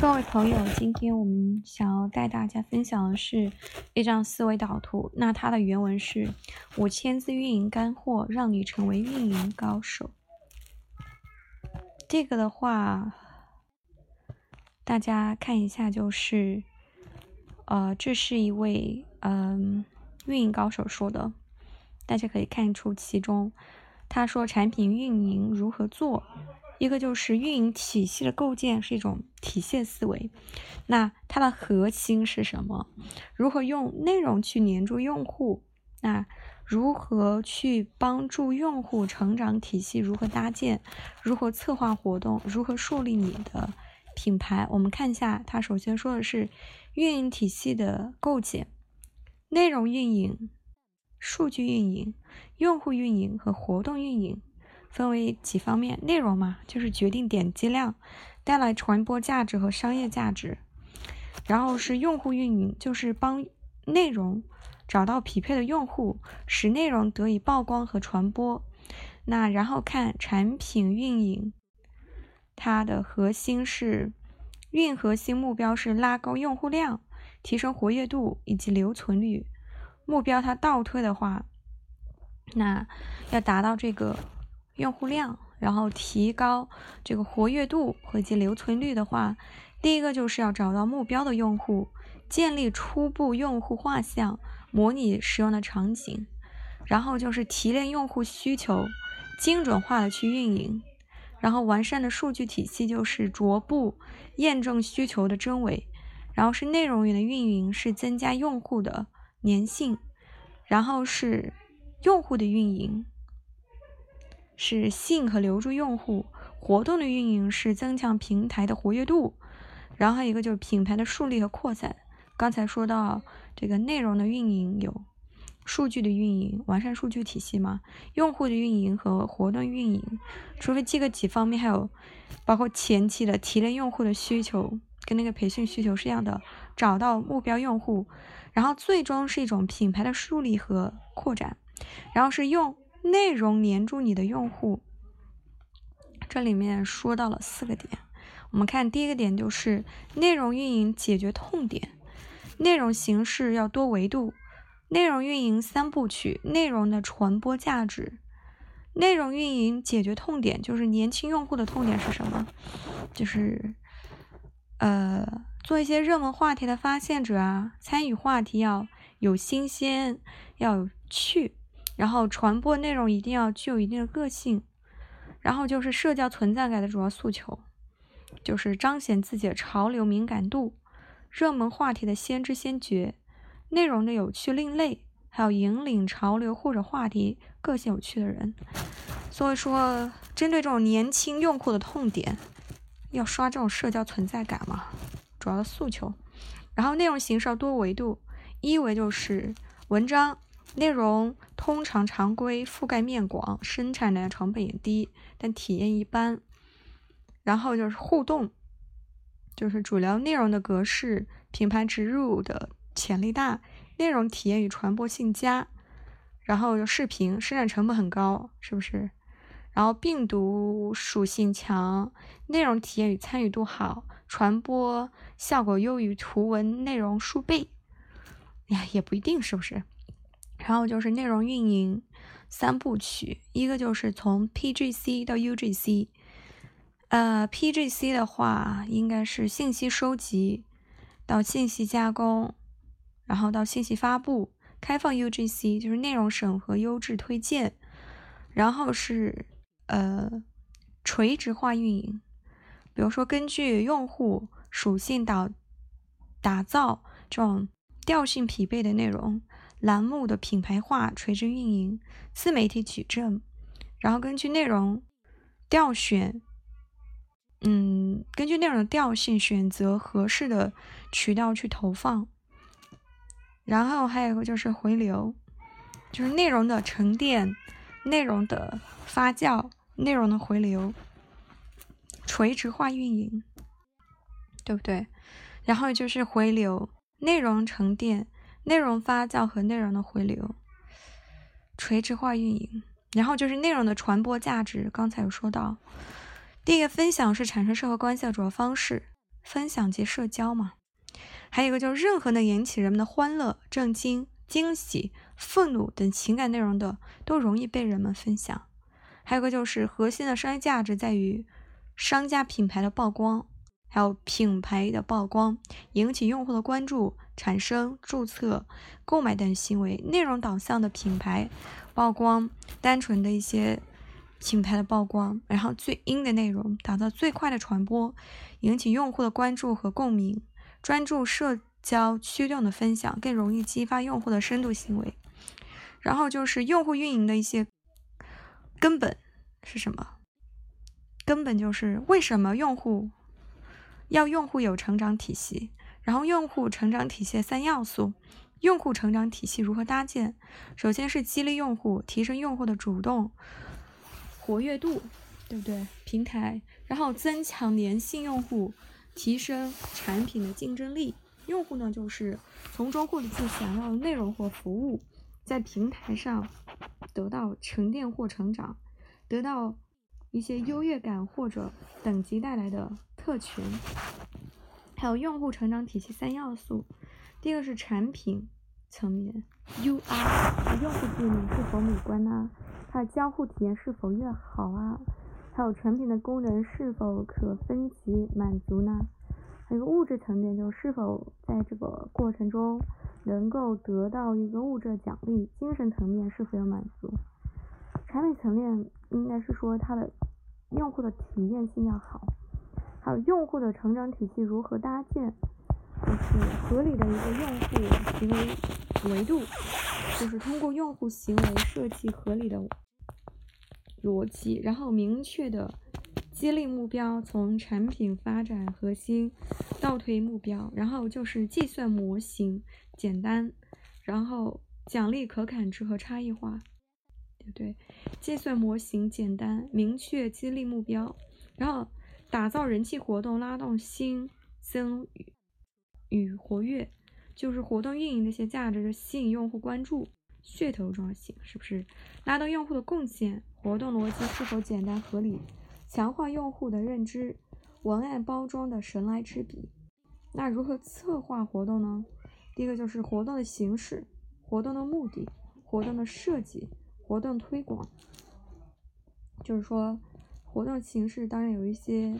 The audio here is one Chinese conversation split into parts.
各位朋友，今天我们想要带大家分享的是一张思维导图。那它的原文是：五千字运营干货，让你成为运营高手。这个的话，大家看一下，就是呃，这是一位嗯运营高手说的，大家可以看出其中，他说产品运营如何做。一个就是运营体系的构建是一种体系思维，那它的核心是什么？如何用内容去黏住用户？那如何去帮助用户成长体系？如何搭建？如何策划活动？如何树立你的品牌？我们看一下，它首先说的是运营体系的构建、内容运营、数据运营、用户运营和活动运营。分为几方面，内容嘛，就是决定点击量，带来传播价值和商业价值。然后是用户运营，就是帮内容找到匹配的用户，使内容得以曝光和传播。那然后看产品运营，它的核心是运核心目标是拉高用户量，提升活跃度以及留存率。目标它倒推的话，那要达到这个。用户量，然后提高这个活跃度以及留存率的话，第一个就是要找到目标的用户，建立初步用户画像，模拟使用的场景，然后就是提炼用户需求，精准化的去运营，然后完善的数据体系就是逐步验证需求的真伪，然后是内容源的运营是增加用户的粘性，然后是用户的运营。是吸引和留住用户，活动的运营是增强平台的活跃度，然后还有一个就是品牌的树立和扩散。刚才说到这个内容的运营有数据的运营，完善数据体系嘛，用户的运营和活动运营，除了这个几方面，还有包括前期的提炼用户的需求，跟那个培训需求是一样的，找到目标用户，然后最终是一种品牌的树立和扩展，然后是用。内容黏住你的用户，这里面说到了四个点。我们看第一个点就是内容运营解决痛点，内容形式要多维度，内容运营三部曲，内容的传播价值，内容运营解决痛点，就是年轻用户的痛点是什么？就是呃做一些热门话题的发现者啊，参与话题要有新鲜，要有趣。然后传播内容一定要具有一定的个性，然后就是社交存在感的主要诉求，就是彰显自己的潮流敏感度、热门话题的先知先觉、内容的有趣另类，还有引领潮流或者话题个性有趣的人。所以说，针对这种年轻用户的痛点，要刷这种社交存在感嘛，主要的诉求。然后内容形式要多维度，一维就是文章。内容通常常规，覆盖面广，生产的成本也低，但体验一般。然后就是互动，就是主流内容的格式，品牌植入的潜力大，内容体验与传播性佳。然后视频，生产成本很高，是不是？然后病毒属性强，内容体验与参与度好，传播效果优于图文内容数倍。呀，也不一定，是不是？然后就是内容运营三部曲，一个就是从 PGC 到 UGC，呃，PGC 的话应该是信息收集到信息加工，然后到信息发布，开放 UGC 就是内容审核、优质推荐，然后是呃垂直化运营，比如说根据用户属性导打造这种调性匹配的内容。栏目的品牌化、垂直运营、自媒体矩阵，然后根据内容调选，嗯，根据内容的调性选择合适的渠道去投放。然后还有一个就是回流，就是内容的沉淀、内容的发酵、内容的回流，垂直化运营，对不对？然后就是回流、内容沉淀。内容发酵和内容的回流，垂直化运营，然后就是内容的传播价值。刚才有说到，第一个分享是产生社会关系的主要方式，分享及社交嘛。还有一个就是任何能引起人们的欢乐、震惊、惊喜、愤怒等情感内容的，都容易被人们分享。还有个就是核心的商业价值在于商家品牌的曝光，还有品牌的曝光引起用户的关注，产生注册、购买等行为。内容导向的品牌曝光，单纯的一些品牌的曝光，然后最阴的内容，打造最快的传播，引起用户的关注和共鸣。专注社交驱动的分享更容易激发用户的深度行为。然后就是用户运营的一些根本是什么？根本就是为什么用户要用户有成长体系？然后用户成长体系三要素，用户成长体系如何搭建？首先是激励用户，提升用户的主动活跃度，对不对？平台，然后增强粘性用户。提升产品的竞争力，用户呢就是从中获得自己想要的内容或服务，在平台上得到沉淀或成长，得到一些优越感或者等级带来的特权。还有用户成长体系三要素，第一个是产品层面，UI，用户界面是否美观呢？它的交互体验是否越好啊？还有产品的功能是否可分级满足呢？还有物质层面，就是否在这个过程中能够得到一个物质奖励？精神层面是否有满足？产品层面应该是说它的用户的体验性要好，还有用户的成长体系如何搭建？就是合理的一个用户行为维度，就是通过用户行为设计合理的。逻辑，然后明确的激励目标，从产品发展核心倒推目标，然后就是计算模型简单，然后奖励可感知和差异化，对？计算模型简单，明确激励目标，然后打造人气活动，拉动新增与与活跃，就是活动运营的一些价值，就吸引用户关注。噱头重要性是不是拉动用户的贡献？活动逻辑是否简单合理？强化用户的认知？文案包装的神来之笔？那如何策划活动呢？第一个就是活动的形式、活动的目的、活动的设计、活动推广。就是说，活动形式当然有一些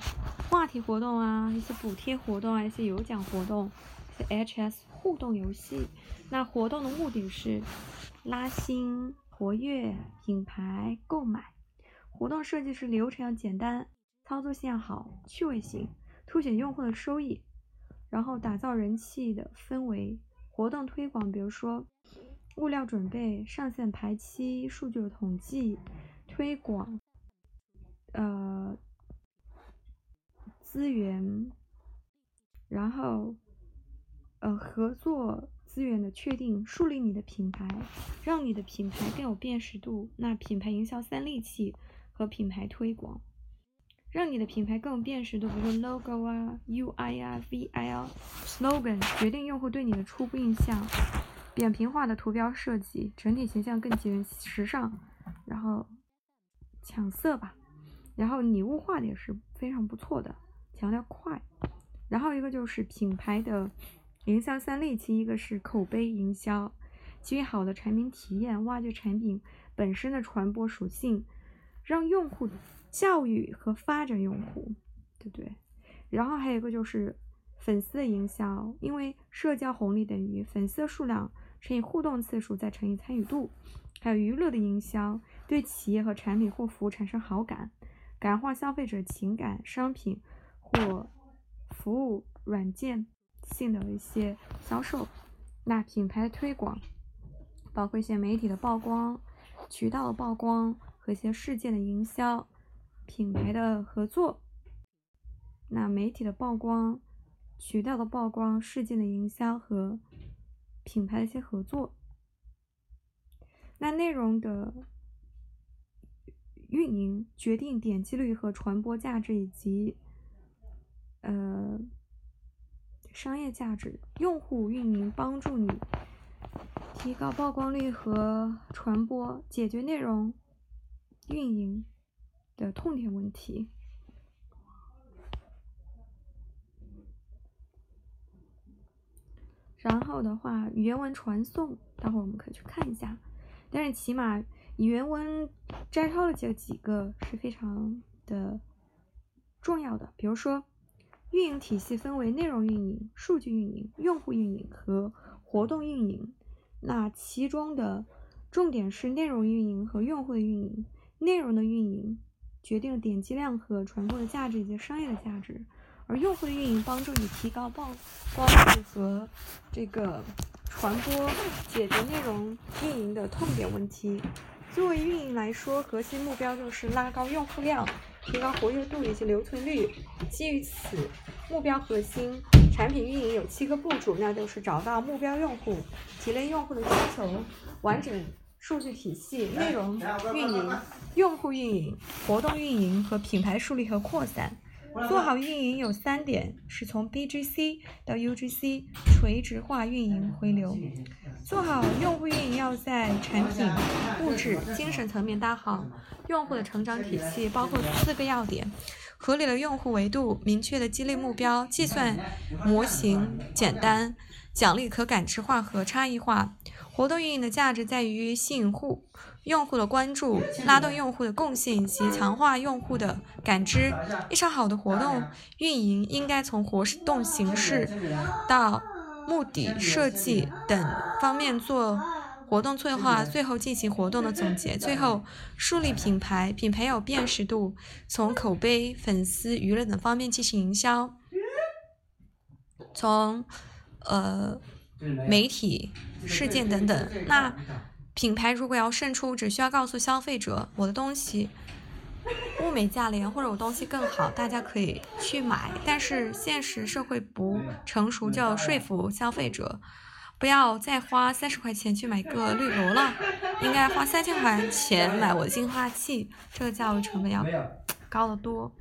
话题活动啊，一些补贴活动啊，一些有奖活动，一些 HS 互动游戏。那活动的目的是。拉新、活跃品牌购买活动设计是流程要简单，操作性要好，趣味性凸显用户的收益，然后打造人气的氛围。活动推广，比如说物料准备、上线排期、数据的统计、推广，呃，资源，然后呃合作。资源的确定，树立你的品牌，让你的品牌更有辨识度。那品牌营销三利器和品牌推广，让你的品牌更有辨识度，比如说 logo 啊、UI 啊、VI 啊、slogan，决定用户对你的初步印象。扁平化的图标设计，整体形象更简时尚，然后抢色吧。然后拟物化的也是非常不错的，强调快。然后一个就是品牌的。营销三利器，一个是口碑营销，基于好的产品体验，挖掘产品本身的传播属性，让用户教育和发展用户，对不对？然后还有一个就是粉丝的营销，因为社交红利等于粉丝数量乘以互动次数再乘以参与度，还有娱乐的营销，对企业和产品或服务产生好感，感化消费者情感，商品或服务软件。性的一些销售，那品牌的推广包括一些媒体的曝光、渠道的曝光和一些事件的营销，品牌的合作，那媒体的曝光、渠道的曝光、事件的营销和品牌的一些合作，那内容的运营决定点击率和传播价值以及呃。商业价值，用户运营帮助你提高曝光率和传播，解决内容运营的痛点问题。然后的话，原文传送，待会儿我们可以去看一下。但是起码原文摘抄的这几个是非常的重要的。比如说，运营体系分为内容运营、数据运营、用户运营和活动运营。那其中的重点是内容运营和用户运营。内容的运营决定了点击量和传播的价值以及商业的价值。而用户运营帮助你提高曝光度和这个传播，解决内容运营的痛点问题。作为运营来说，核心目标就是拉高用户量，提高活跃度以及留存率。基于此目标核心，产品运营有七个步骤，那就是找到目标用户，提炼用户的需求，完整数据体系，内容运营、用户运营、活动运营和品牌树立和扩散。做好运营有三点：是从 BGC 到 UGC 垂直化运营回流。做好用户运营要在产品、物质、精神层面搭好用户的成长体系，包括四个要点：合理的用户维度、明确的激励目标、计算模型简单、奖励可感知化和差异化。活动运营的价值在于吸引户。用户的关注，拉动用户的共性及强化用户的感知。一场好的活动运营应该从活动形式到目的设计等方面做活动策划，最后进行活动的总结。最后树立品牌，品牌有辨识度，从口碑、粉丝、舆论等方面进行营销。从呃媒体事件等等，那。品牌如果要胜出，只需要告诉消费者我的东西物美价廉，或者我东西更好，大家可以去买。但是现实社会不成熟，就要说服消费者，不要再花三十块钱去买个绿萝了，应该花三千块钱买我的净化器，这个价位成本要高得多。